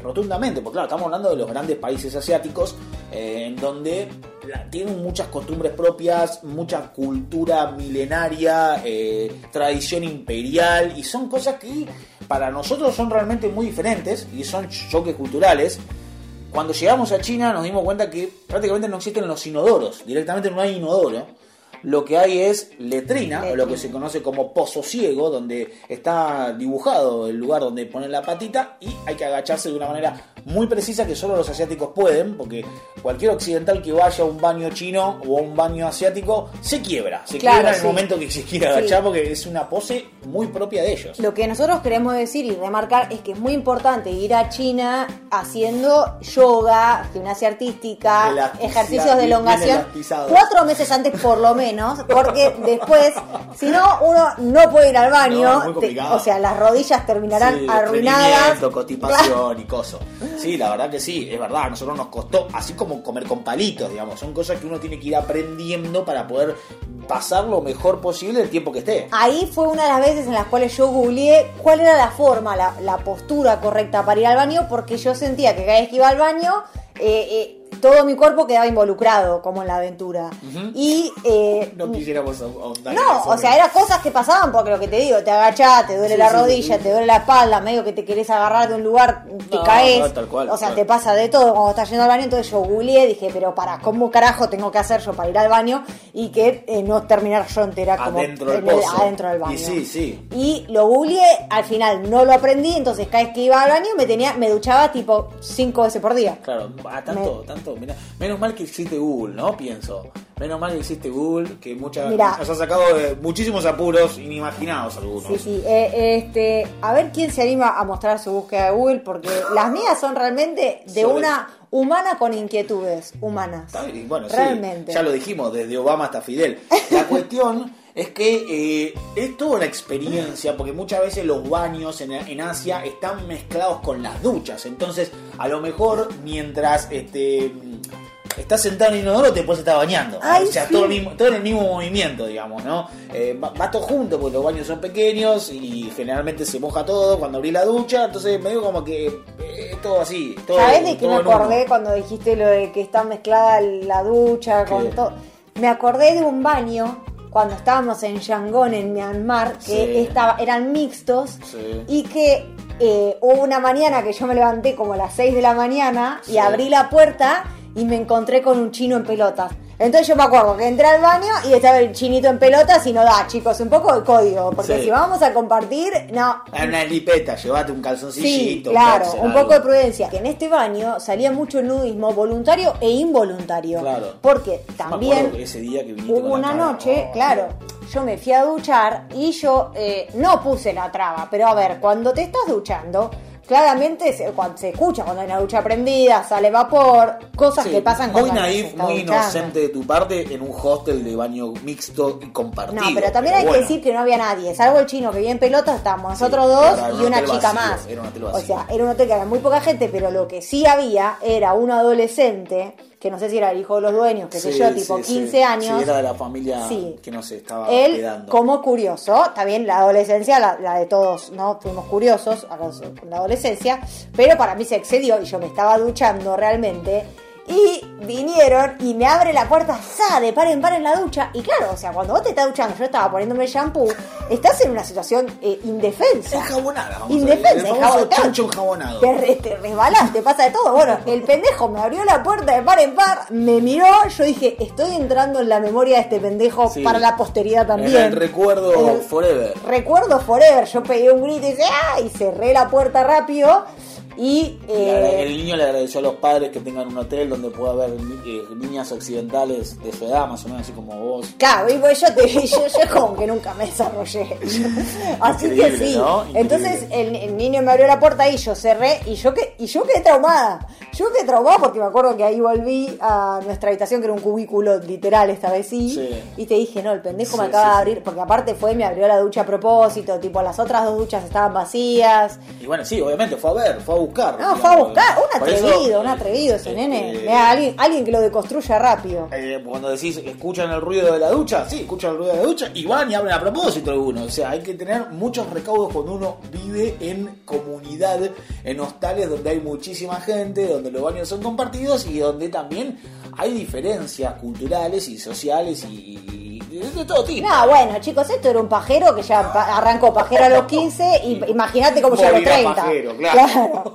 Speaker 1: rotundamente, porque claro, estamos hablando de los grandes países asiáticos, eh, en donde tienen muchas costumbres propias, mucha cultura milenaria, eh, tradición imperial, y son cosas que para nosotros son realmente muy diferentes y son choques culturales. Cuando llegamos a China nos dimos cuenta que prácticamente no existen los inodoros, directamente no hay inodoro. Lo que hay es letrina, o lo que se conoce como pozo ciego, donde está dibujado el lugar donde ponen la patita y hay que agacharse de una manera muy precisa que solo los asiáticos pueden, porque cualquier occidental que vaya a un baño chino o a un baño asiático se quiebra, se
Speaker 2: Claro,
Speaker 1: quiebra en el
Speaker 2: sí.
Speaker 1: momento que se quiere
Speaker 2: Sí.
Speaker 1: agachar porque es una pose muy propia de ellos.
Speaker 2: Lo que nosotros queremos decir y remarcar es que es muy importante ir a China haciendo yoga, gimnasia artística, ejercicios de elongación cuatro meses antes por lo menos, porque [laughs] después, si no, uno no puede ir al
Speaker 1: No,
Speaker 2: baño,
Speaker 1: muy
Speaker 2: te- o sea, las rodillas terminarán
Speaker 1: Sí,
Speaker 2: arruinadas.
Speaker 1: estreñimiento, constipación y cosas. Sí, la verdad que sí, es verdad, a nosotros nos costó, así como comer con palitos, digamos, son cosas que uno tiene que ir aprendiendo para poder pasar lo mejor posible el tiempo que esté.
Speaker 2: Ahí fue una de las veces en las cuales yo googleé cuál era la forma, la, la postura correcta para ir al baño, porque yo sentía que cada vez que iba al baño, eh, eh, todo mi cuerpo quedaba involucrado, como en la aventura. Y eh,
Speaker 1: No quisiéramos ahondar
Speaker 2: No, o sea, eran cosas que pasaban porque lo que te digo, te agachás, te duele
Speaker 1: Sí,
Speaker 2: la
Speaker 1: sí,
Speaker 2: rodilla,
Speaker 1: sí.
Speaker 2: te duele la espalda, medio que te querés agarrar de un lugar, te
Speaker 1: No,
Speaker 2: caes.
Speaker 1: no, tal cual,
Speaker 2: o sea, te pasa de todo cuando estás yendo al baño. Entonces yo googleé, dije, pero para, ¿cómo carajo tengo que hacer yo para ir al baño y que eh, no terminar yo entera como
Speaker 1: Adentro del
Speaker 2: en el-
Speaker 1: pozo.
Speaker 2: adentro del baño?
Speaker 1: Y sí, sí.
Speaker 2: Y lo googleé, al final no lo aprendí, entonces cada vez que iba al baño me tenía, me duchaba tipo cinco veces por día.
Speaker 1: Claro, tanto, tanto, menos mal que existe Google, ¿no? Pienso. Menos mal que existe Google, que muchas
Speaker 2: Mirá.
Speaker 1: nos ha sacado de muchísimos apuros inimaginados algunos.
Speaker 2: Sí, sí. Eh, este, a ver quién se anima a mostrar su búsqueda de Google, porque las mías son realmente de
Speaker 1: Sobre-
Speaker 2: una humana con inquietudes humanas.
Speaker 1: Está bien, Bueno, sí,
Speaker 2: realmente.
Speaker 1: ya lo dijimos, desde Obama hasta Fidel. La [laughs] cuestión es que eh, es toda una experiencia, porque muchas veces los baños en, en Asia están mezclados con las duchas. Entonces, a lo mejor mientras este estás sentado en el inodoro te puedes estar bañando.
Speaker 2: Ay,
Speaker 1: o sea,
Speaker 2: sí.
Speaker 1: todo, el mismo, todo en el mismo movimiento, digamos, ¿no? Eh, va, va todo junto, porque los baños son pequeños y generalmente se moja todo cuando abrís la ducha. Entonces, medio como que eh, todo así. Todo,
Speaker 2: ¿Sabés de qué me
Speaker 1: uno.
Speaker 2: acordé cuando dijiste lo de que está mezclada la ducha con todo? Me acordé de un baño cuando estábamos en Yangon, en Myanmar, que
Speaker 1: Sí.
Speaker 2: estaba, eran mixtos
Speaker 1: Sí.
Speaker 2: y que eh, hubo una mañana que yo me levanté como a las 6 de la mañana y abrí la puerta y me encontré con un chino en pelotas. Entonces yo me acuerdo que entré al baño y estaba el chinito en pelotas y no da, chicos, un poco de código, porque
Speaker 1: Sí.
Speaker 2: si vamos a compartir, no,
Speaker 1: Una lipeta, llevate un
Speaker 2: Sí,
Speaker 1: calzoncillito.
Speaker 2: claro,
Speaker 1: boxer,
Speaker 2: un poco de prudencia. Que en este baño salía mucho nudismo voluntario e involuntario.
Speaker 1: Claro.
Speaker 2: Porque
Speaker 1: me
Speaker 2: también
Speaker 1: acuerdo que ese día que
Speaker 2: hubo una
Speaker 1: cara,
Speaker 2: noche,
Speaker 1: oh.
Speaker 2: claro, yo me fui a duchar y yo eh, no puse la traba. Pero a ver, cuando te estás duchando, claramente se, cuando se escucha cuando hay una ducha prendida, sale vapor, cosas
Speaker 1: Sí,
Speaker 2: que pasan
Speaker 1: muy
Speaker 2: cuando se
Speaker 1: naif, muy
Speaker 2: duchando.
Speaker 1: inocente de tu parte en un hostel de baño mixto y compartido.
Speaker 2: No, pero también hay que decir que no había nadie, salvo el chino que vive en pelota, estábamos nosotros
Speaker 1: Sí,
Speaker 2: dos
Speaker 1: un
Speaker 2: y una chica
Speaker 1: vacío,
Speaker 2: más.
Speaker 1: era un hotel
Speaker 2: o sea, era un hotel que había muy poca gente, pero lo que sí había era un adolescente, que no sé si era el hijo de los dueños, que sé
Speaker 1: Sí,
Speaker 2: yo, tipo
Speaker 1: sí,
Speaker 2: 15
Speaker 1: sí.
Speaker 2: años.
Speaker 1: Sí, era de la familia que no se estaba
Speaker 2: Él,
Speaker 1: quedando.
Speaker 2: como curioso, también la adolescencia, la, la de todos, ¿no? Fuimos curiosos con la adolescencia, pero para mí se excedió y yo me estaba duchando realmente. Y vinieron y me abre la puerta, ¡sa! de par en par en la ducha. Y claro, o sea, cuando vos te estás duchando, yo estaba poniéndome el shampoo, estás en una situación eh, indefensa.
Speaker 1: Enjabonada, vamos a
Speaker 2: Indefensa.
Speaker 1: El enjabonado.
Speaker 2: Te, re- te resbalás, te pasa de todo. Bueno, el pendejo me abrió la puerta de par en par, me miró, yo dije, estoy entrando en la memoria de este pendejo
Speaker 1: Sí.
Speaker 2: para la posteridad también.
Speaker 1: En el recuerdo
Speaker 2: El-
Speaker 1: forever.
Speaker 2: Recuerdo forever, yo pegué un grito y dije, ¡ah! y cerré la puerta rápido y...
Speaker 1: Le-
Speaker 2: eh,
Speaker 1: el niño le agradeció a los padres que tengan un hotel donde pueda haber ni- eh, niñas occidentales de su edad, más o menos así como vos.
Speaker 2: Claro, y pues yo, te, [laughs] yo, yo como que nunca me desarrollé. [laughs] Así que sí. Entonces el, el niño me abrió la puerta y yo cerré y yo, que, y yo quedé traumada. Yo quedé traumada porque me acuerdo que ahí volví a nuestra habitación, que era un cubículo literal esta vez sí.
Speaker 1: Sí.
Speaker 2: Y te dije, no, el pendejo me acaba
Speaker 1: sí,
Speaker 2: de abrir, porque aparte fue me abrió la ducha a propósito, tipo las otras dos duchas estaban vacías.
Speaker 1: Y bueno, sí, obviamente fue a ver, fue a buscar.
Speaker 2: No, fue a buscar, un
Speaker 1: eso,
Speaker 2: atrevido, un
Speaker 1: eh,
Speaker 2: atrevido ese
Speaker 1: eh,
Speaker 2: nene.
Speaker 1: eh,
Speaker 2: Mirá, alguien, alguien que lo deconstruya rápido.
Speaker 1: Eh, cuando decís, escuchan el ruido de la ducha, sí, escuchan el ruido de la ducha y van y abren a propósito algunos. O sea, hay que tener muchos recaudos cuando uno vive en comunidad, en hostales donde hay muchísima gente, donde los baños son compartidos y donde también hay diferencias culturales y sociales y de todo tipo.
Speaker 2: No, bueno, chicos, esto era un pajero que ya pa- arrancó pajero a los 15 y [laughs] imagínate cómo ya a los
Speaker 1: Morirá
Speaker 2: 30.
Speaker 1: pajero, claro.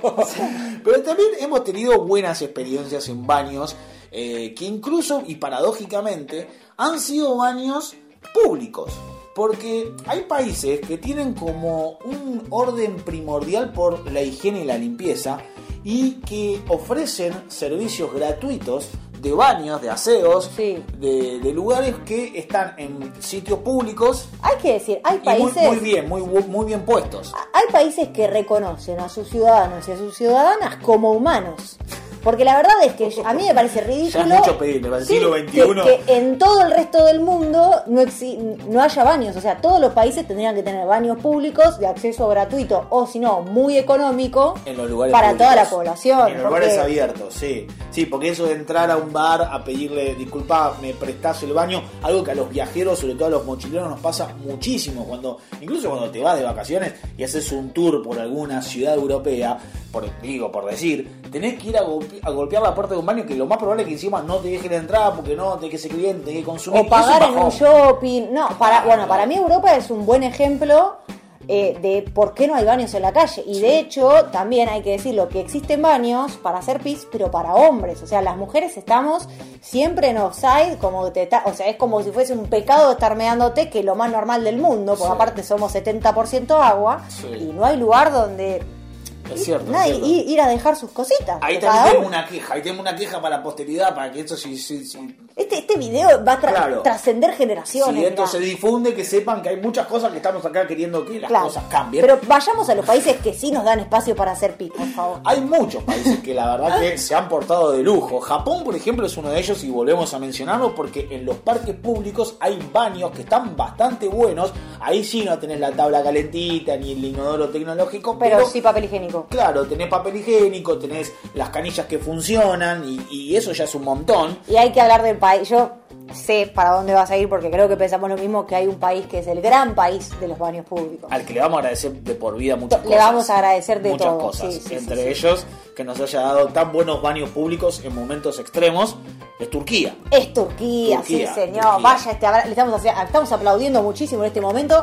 Speaker 2: Claro. [laughs]
Speaker 1: Pero también hemos tenido buenas experiencias en baños eh, que incluso y paradójicamente han sido baños públicos. Porque hay países que tienen como un orden primordial por la higiene y la limpieza y que ofrecen servicios gratuitos de baños, de aseos,
Speaker 2: Sí.
Speaker 1: de, de lugares que están en sitios públicos
Speaker 2: Hay que decir, hay
Speaker 1: muy,
Speaker 2: países
Speaker 1: muy bien, muy, muy bien puestos.
Speaker 2: hay países que reconocen a sus ciudadanos y a sus ciudadanas como humanos. Porque la verdad es que a mí me parece ridículo
Speaker 1: Ya es mucho pedirle, para el
Speaker 2: sí,
Speaker 1: siglo
Speaker 2: que, en todo el resto del mundo no, exi- no haya baños. O sea, todos los países tendrían que tener baños públicos de acceso gratuito o, si no, muy económico
Speaker 1: en los lugares
Speaker 2: para
Speaker 1: públicos.
Speaker 2: toda la población.
Speaker 1: En los
Speaker 2: porque-
Speaker 1: lugares abiertos, sí. Sí, porque eso de entrar a un bar a pedirle, disculpa, me prestás el baño, algo que a los viajeros, sobre todo a los mochileros, nos pasa muchísimo. cuando Incluso cuando te vas de vacaciones y haces un tour por alguna ciudad europea, por, digo, por decir, tenés que ir a, golpe- a golpear la puerta de un baño que lo más probable es que encima no te dejen entrar porque no, tenés que ser cliente, tenés que consumir.
Speaker 2: O pagar en un shopping. No, para, bueno, para mí Europa es un buen ejemplo eh, de por qué no hay baños en la calle. Y de hecho, también hay que decirlo, que existen baños para hacer pis, pero para hombres. O sea, las mujeres estamos siempre en offside, como te ta- o sea, es como si fuese un pecado estar meándote, que es lo más normal del mundo, porque
Speaker 1: Sí.
Speaker 2: aparte somos 70% agua,
Speaker 1: Sí.
Speaker 2: y no hay lugar donde
Speaker 1: Es cierto. es
Speaker 2: nadie,
Speaker 1: cierto.
Speaker 2: ir, ir a dejar sus cositas.
Speaker 1: Ahí también
Speaker 2: uno.
Speaker 1: una queja, ahí tenemos una queja para la posteridad, para que esto si, si, si
Speaker 2: Este, este video va a tra-
Speaker 1: Claro.
Speaker 2: trascender generaciones.
Speaker 1: Si esto
Speaker 2: mirá.
Speaker 1: se difunde, que sepan que hay muchas cosas que estamos acá queriendo que las
Speaker 2: Claro.
Speaker 1: cosas cambien.
Speaker 2: Pero vayamos a los países que sí nos dan espacio para hacer pis, por favor.
Speaker 1: Hay muchos países que la verdad que se han portado de lujo. Japón, por ejemplo, es uno de ellos y volvemos a mencionarlo porque en los parques públicos hay baños que están bastante buenos. Ahí sí no tenés la tabla calentita ni el inodoro tecnológico,
Speaker 2: Pero,
Speaker 1: pero,
Speaker 2: sí papel higiénico.
Speaker 1: claro, tenés papel higiénico, tenés las canillas que funcionan y, y eso ya es un montón.
Speaker 2: Y hay que hablar del país. Yo sé para dónde vas a ir porque creo que pensamos lo mismo que hay un país que es el gran país de los baños públicos.
Speaker 1: Al que le vamos a agradecer de por vida muchas
Speaker 2: Le
Speaker 1: cosas.
Speaker 2: vamos a agradecer de
Speaker 1: muchas
Speaker 2: todo,
Speaker 1: cosas.
Speaker 2: sí, sí,
Speaker 1: Entre
Speaker 2: sí,
Speaker 1: ellos, que nos haya dado tan buenos baños públicos en momentos extremos, es Turquía.
Speaker 2: Es Turquía,
Speaker 1: Turquía,
Speaker 2: sí señor.
Speaker 1: Turquía.
Speaker 2: Vaya este le estamos, estamos aplaudiendo muchísimo en este momento.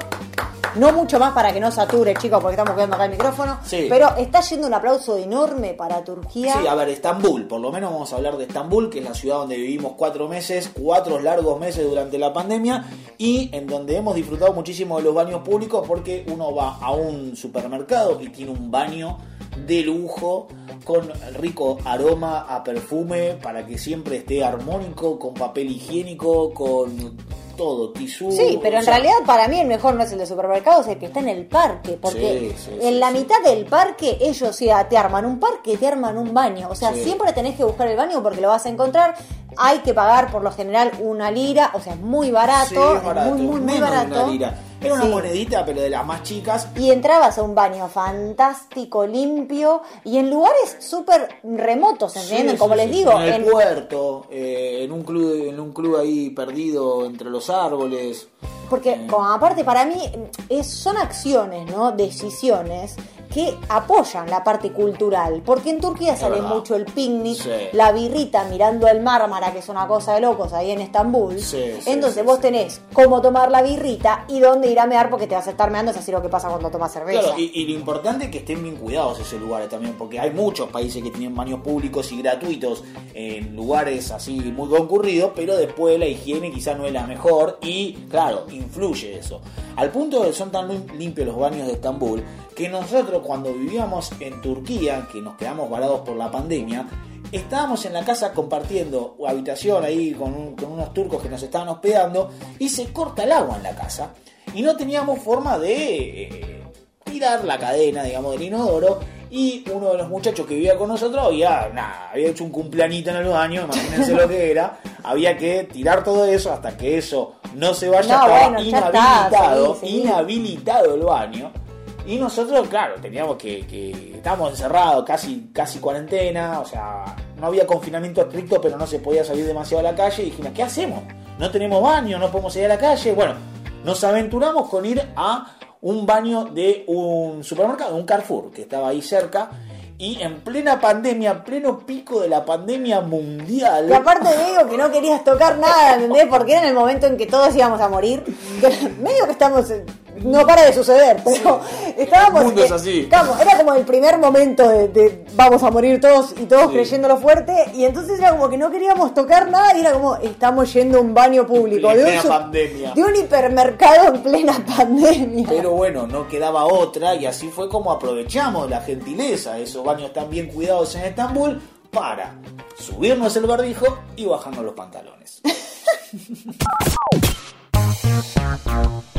Speaker 2: No mucho más para que no sature, chicos, porque estamos cuidando acá el micrófono.
Speaker 1: Sí.
Speaker 2: Pero está yendo un aplauso enorme para Turquía.
Speaker 1: Sí, a ver, Estambul, por lo menos vamos a hablar de Estambul, que es la ciudad donde vivimos cuatro meses, cuatro largos meses durante la pandemia y en donde hemos disfrutado muchísimo de los baños públicos porque uno va a un supermercado y tiene un baño de lujo con rico aroma a perfume para que siempre esté armónico, con papel higiénico, con todo, tisú.
Speaker 2: Sí, pero en
Speaker 1: sea,
Speaker 2: realidad para mí el mejor no es el de supermercados, es el que está en el parque, porque
Speaker 1: Sí, sí,
Speaker 2: en
Speaker 1: sí,
Speaker 2: la mitad del parque ellos ya te arman un parque, te arman un baño, o sea, siempre tenés que buscar el baño porque lo vas a encontrar, hay que pagar por lo general una lira, o sea, es muy barato,
Speaker 1: es barato,
Speaker 2: muy, muy, muy barato.
Speaker 1: una lira. Era una
Speaker 2: Sí.
Speaker 1: monedita, pero de las más chicas,
Speaker 2: Y entrabas a un baño fantástico, limpio y en lugares súper remotos, ¿entienden?
Speaker 1: Sí,
Speaker 2: Como
Speaker 1: sí,
Speaker 2: les
Speaker 1: sí.
Speaker 2: digo,
Speaker 1: en el
Speaker 2: en-
Speaker 1: puerto, eh, en un club, en un club ahí perdido entre los árboles.
Speaker 2: Porque
Speaker 1: Eh.
Speaker 2: aparte para mí es, son acciones, ¿no? Decisiones que apoyan la parte cultural. Porque en Turquía
Speaker 1: Es
Speaker 2: sale
Speaker 1: verdad.
Speaker 2: mucho el picnic,
Speaker 1: Sí.
Speaker 2: la birrita mirando el Mármara, que es una cosa de locos ahí en Estambul.
Speaker 1: Sí,
Speaker 2: Entonces
Speaker 1: sí,
Speaker 2: vos tenés cómo tomar la birrita y dónde ir a mear porque te vas a estar meando, es así lo que pasa cuando tomas cerveza.
Speaker 1: Claro, y, y lo importante es que estén bien cuidados esos lugares también, porque hay muchos países que tienen baños públicos y gratuitos en lugares así muy concurridos, pero después la higiene quizás no es la mejor y, claro, influye eso. Al punto de que son tan lim- limpios los baños de Estambul, que nosotros cuando vivíamos en Turquía, que nos quedamos varados por la pandemia, estábamos en la casa compartiendo habitación ahí con, un- con unos turcos que nos estaban hospedando y se corta el agua en la casa y no teníamos forma de eh, tirar la cadena, digamos, del inodoro y uno de los muchachos que vivía con nosotros había, hecho un cumpleañito en el baño, imagínense lo que era, había que tirar todo eso hasta que eso no se vaya,
Speaker 2: No,
Speaker 1: estaba
Speaker 2: bueno, está,
Speaker 1: inhabilitado el baño. Y nosotros, claro, teníamos que, que estábamos encerrados, casi, casi cuarentena, o sea, no había confinamiento estricto, pero no se podía salir demasiado a la calle. Y dijimos, ¿qué hacemos? No tenemos baño, no podemos salir a la calle. Bueno, nos aventuramos con ir a un baño de un supermercado, un Carrefour, que estaba ahí cerca. Y en plena pandemia, pleno pico de la pandemia mundial.
Speaker 2: Y aparte digo que no querías tocar nada, ¿entendés? Porque era en el momento en que todos íbamos a morir. [laughs] Medio que estamos. No para de suceder, pero estábamos.
Speaker 1: El mundo es así.
Speaker 2: era como el primer momento de, de vamos a morir todos y todos
Speaker 1: Sí.
Speaker 2: creyéndolo fuerte. Y entonces era como que no queríamos tocar nada y era como estamos yendo a un baño público.
Speaker 1: En
Speaker 2: de, un
Speaker 1: plena pandemia.
Speaker 2: de un hipermercado en plena pandemia.
Speaker 1: Pero bueno, no quedaba otra y así fue como aprovechamos la gentileza de esos baños tan bien cuidados en Estambul para subirnos el barbijo y bajarnos los pantalones. [laughs]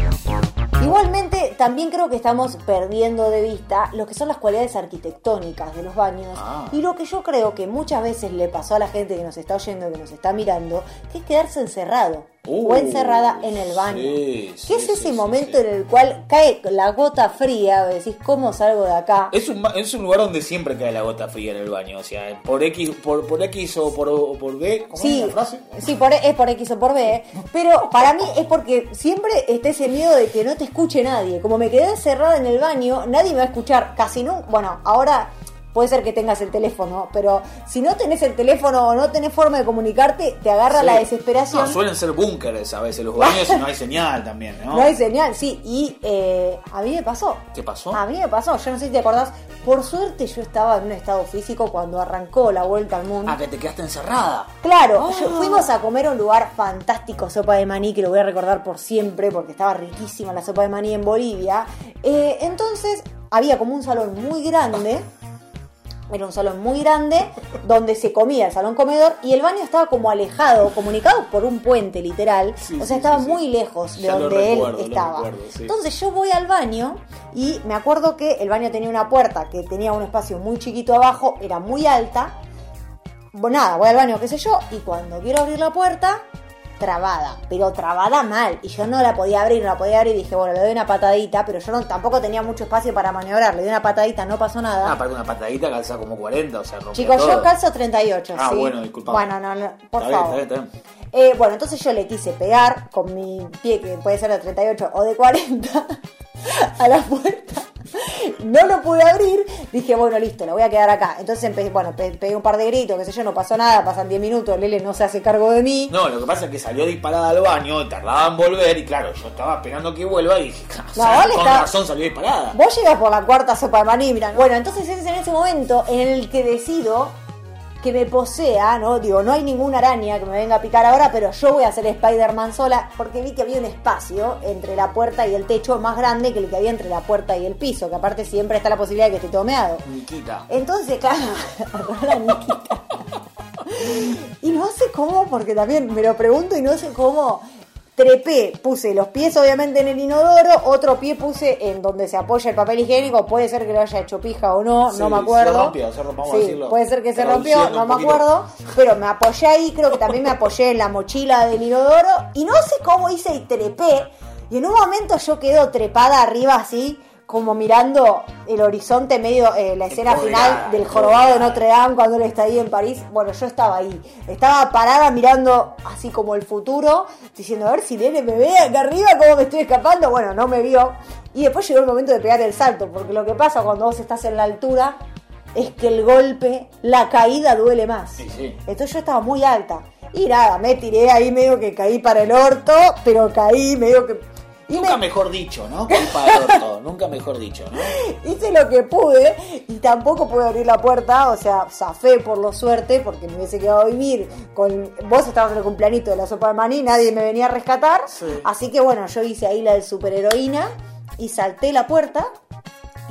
Speaker 2: Igualmente, también creo que estamos perdiendo de vista lo que son las cualidades arquitectónicas de los baños
Speaker 1: Ah.
Speaker 2: y lo que yo creo que muchas veces le pasó a la gente que nos está oyendo, que nos está mirando, que es quedarse encerrado
Speaker 1: Uh,
Speaker 2: o encerrada en el baño.
Speaker 1: sí,
Speaker 2: ¿Qué
Speaker 1: sí,
Speaker 2: es ese
Speaker 1: sí,
Speaker 2: momento en el cual cae la gota fría? Decís, ¿cómo salgo de acá?
Speaker 1: Es un, es un lugar donde siempre cae la gota fría en el baño, o sea, por X, por, por X o por, o por B, ¿cómo
Speaker 2: Sí,
Speaker 1: es la frase?
Speaker 2: sí por, es por X o por B, pero para mí es porque siempre está ese miedo de que no te escuche nadie. Como me quedé encerrada en el baño, nadie me va a escuchar casi nunca. Bueno, ahora puede ser que tengas el teléfono, pero si no tenés el teléfono o no tenés forma de comunicarte, te agarra
Speaker 1: Sí.
Speaker 2: la desesperación.
Speaker 1: No, suelen ser búnkeres a veces los baños y no hay señal también, ¿no? [laughs]
Speaker 2: No hay señal, sí, y eh, a mí me pasó.
Speaker 1: ¿Qué pasó?
Speaker 2: A mí me pasó, yo no sé si te acordás. Por suerte yo estaba en un estado físico cuando arrancó la vuelta al mundo.
Speaker 1: Ah, que te quedaste encerrada.
Speaker 2: Claro,
Speaker 1: Ah.
Speaker 2: yo- fuimos a comer a un lugar fantástico, sopa de maní, que lo voy a recordar por siempre porque estaba riquísima la sopa de maní en Bolivia. Eh, entonces había como un salón muy grande Era un salón muy grande [laughs] donde se comía el salón comedor y el baño estaba como alejado, comunicado por un puente literal.
Speaker 1: Sí,
Speaker 2: o
Speaker 1: sí,
Speaker 2: sea, estaba
Speaker 1: sí,
Speaker 2: muy lejos de
Speaker 1: Ya
Speaker 2: donde
Speaker 1: recuerdo,
Speaker 2: él estaba.
Speaker 1: recuerdo.
Speaker 2: Entonces yo voy al baño y me acuerdo que el baño tenía una puerta que tenía un espacio muy chiquito abajo, era muy alta. Bueno, nada, voy al baño, qué sé yo, y cuando quiero abrir la puerta, trabada, pero trabada mal. Y yo no la podía abrir, no la podía abrir. Y dije, bueno, le doy una patadita, pero yo no, tampoco tenía mucho espacio para maniobrar. Le doy una patadita, no pasó nada.
Speaker 1: Ah, para una patadita calza como 40, o sea, rompió
Speaker 2: Chicos,
Speaker 1: todo.
Speaker 2: yo calzo 38,
Speaker 1: Ah,
Speaker 2: ¿sí?
Speaker 1: bueno, disculpa.
Speaker 2: Bueno, no, no, por
Speaker 1: Está bien,
Speaker 2: favor.
Speaker 1: está bien, está bien.
Speaker 2: Eh, bueno, entonces yo le quise pegar con mi pie, que puede ser de 38 o de 40, [laughs] a la puerta. [laughs] No lo pude abrir. Dije, bueno, listo, lo voy a quedar acá. Entonces empecé, bueno, pe- pegué un par de gritos, qué sé yo, no pasó nada, pasan 10 minutos, Lele no se hace cargo de mí.
Speaker 1: No, lo que pasa es que salió disparada al baño, tardaba en volver y claro, yo estaba esperando que vuelva y dije, o sea,
Speaker 2: vale,
Speaker 1: con
Speaker 2: está-
Speaker 1: razón salió disparada.
Speaker 2: Vos llegas por la cuarta sopa de maní, mira. Bueno, entonces es en ese momento en el que decido que me posea, ¿no? Digo, no hay ninguna araña que me venga a picar ahora, pero yo voy a hacer Spider-Man sola porque vi que había un espacio entre la puerta y el techo más grande que el que había entre la puerta y el piso, que aparte siempre está la posibilidad de que esté tomeado.
Speaker 1: Niquita.
Speaker 2: Entonces, claro, [laughs] la Nikita. Y no sé cómo, porque también me lo pregunto y no sé cómo. Trepé, puse los pies obviamente en el inodoro, otro pie puse en donde se apoya el papel higiénico, puede ser que lo haya hecho pija o no,
Speaker 1: Sí,
Speaker 2: no me
Speaker 1: se
Speaker 2: acuerdo.
Speaker 1: rompió, se rompió, vamos a
Speaker 2: Sí,
Speaker 1: decirlo.
Speaker 2: puede ser que se rompió, no me
Speaker 1: poquito.
Speaker 2: acuerdo, pero me apoyé ahí, creo que también me apoyé en la mochila del inodoro y no sé cómo hice y trepé y en un momento yo quedo trepada arriba así como mirando el horizonte medio, eh, la escena
Speaker 1: Empoderada,
Speaker 2: final del jorobado de. Notre Dame cuando él está ahí en París. Bueno, yo estaba ahí. Estaba parada mirando así como el futuro, diciendo, a ver si Lene me ve acá arriba, cómo me estoy escapando. Bueno, no me vio. Y después llegó el momento de pegar el salto, porque lo que pasa cuando vos estás en la altura es que el golpe, la caída duele más.
Speaker 1: Sí, sí.
Speaker 2: Entonces yo estaba muy alta. Y nada, me tiré ahí medio que caí para el orto, pero caí medio que...
Speaker 1: Nunca
Speaker 2: me-
Speaker 1: mejor dicho, ¿no? Orto, [laughs] nunca mejor dicho, ¿no?
Speaker 2: hice lo que pude y tampoco pude abrir la puerta, o sea, zafé por lo suerte porque me hubiese quedado a vivir con vos estabas en el cumpleañito de la sopa de maní, nadie me venía a rescatar,
Speaker 1: Sí.
Speaker 2: así que bueno, yo hice ahí la del superheroína y salté la puerta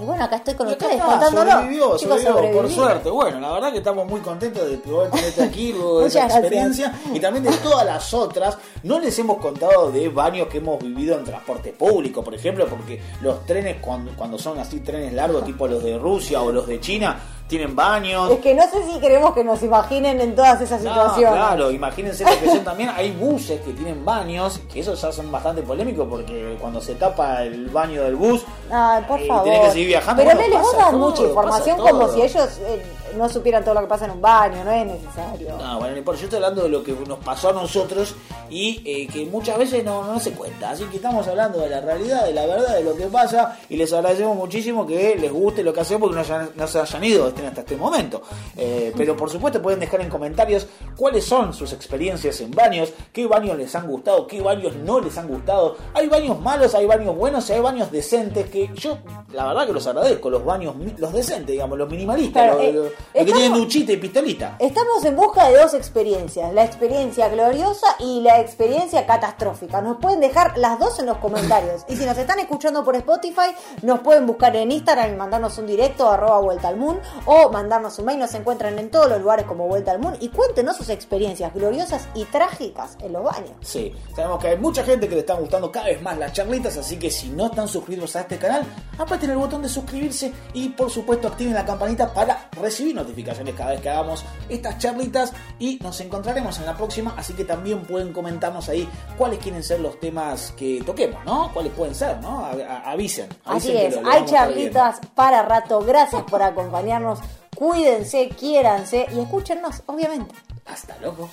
Speaker 2: y bueno, acá estoy con
Speaker 1: Y
Speaker 2: ustedes
Speaker 1: está,
Speaker 2: contándolo.
Speaker 1: sobrevivió,
Speaker 2: Chicos,
Speaker 1: sobrevivió, por suerte. Bueno, la verdad que estamos muy contentos de poder tenerte aquí de esa
Speaker 2: gracias.
Speaker 1: experiencia y también de todas las otras. No les hemos contado de baños que hemos vivido en transporte público, por ejemplo, porque los trenes cuando, cuando son así trenes largos, tipo los de Rusia o los de China, tienen baños.
Speaker 2: Es que no sé si queremos que nos imaginen en todas esas
Speaker 1: No,
Speaker 2: situaciones.
Speaker 1: claro, imagínense que [laughs] son también. Hay buses que tienen baños, que esos ya son bastante polémicos porque cuando se tapa el baño del bus,
Speaker 2: Ay, por
Speaker 1: eh,
Speaker 2: favor.
Speaker 1: tenés que seguir viajando.
Speaker 2: Pero
Speaker 1: Bueno,
Speaker 2: Lele, vos mucha información como si ellos eh, no supieran todo lo que pasa en un baño, no es necesario.
Speaker 1: No, bueno, no importa. Yo estoy hablando de lo que nos pasó a nosotros y eh, que muchas veces no, no se cuenta. Así que estamos hablando de la realidad, de la verdad, de lo que pasa y les agradecemos muchísimo que les guste lo que hacemos porque no, hayan- no se hayan ido hasta este momento. Eh, pero por supuesto pueden dejar en comentarios cuáles son sus experiencias en baños, qué baños les han gustado, qué baños no les han gustado. Hay baños malos, hay baños buenos y hay baños decentes que yo la verdad que los agradezco, los baños, los decentes, digamos, los minimalistas,
Speaker 2: Claro,
Speaker 1: los,
Speaker 2: eh,
Speaker 1: los- los que duchita y pistolita.
Speaker 2: Estamos en busca de dos experiencias, la experiencia gloriosa y la experiencia catastrófica. Nos pueden dejar las dos en los comentarios. Y si nos están escuchando por Spotify, nos pueden buscar en Instagram y mandarnos un directo arroba vuelta al moon o mandarnos un mail. Nos encuentran en todos los lugares como vuelta al moon y cuéntenos sus experiencias gloriosas y trágicas en los baños.
Speaker 1: Sí, sabemos que hay mucha gente que le están gustando cada vez más las charlitas, así que si no están suscritos a este canal, aprieten el botón de suscribirse y por supuesto activen la campanita para recibir notificaciones cada vez que hagamos estas charlitas y nos encontraremos en la próxima, así que también pueden comentarnos ahí cuáles quieren ser los temas que toquemos, ¿no? Cuáles pueden ser, ¿no? A- a- avisen.
Speaker 2: Así
Speaker 1: avisen que
Speaker 2: es,
Speaker 1: lo- lo
Speaker 2: hay charlitas para rato. Gracias por acompañarnos. Cuídense, quiéranse y escúchennos, obviamente.
Speaker 1: Hasta luego.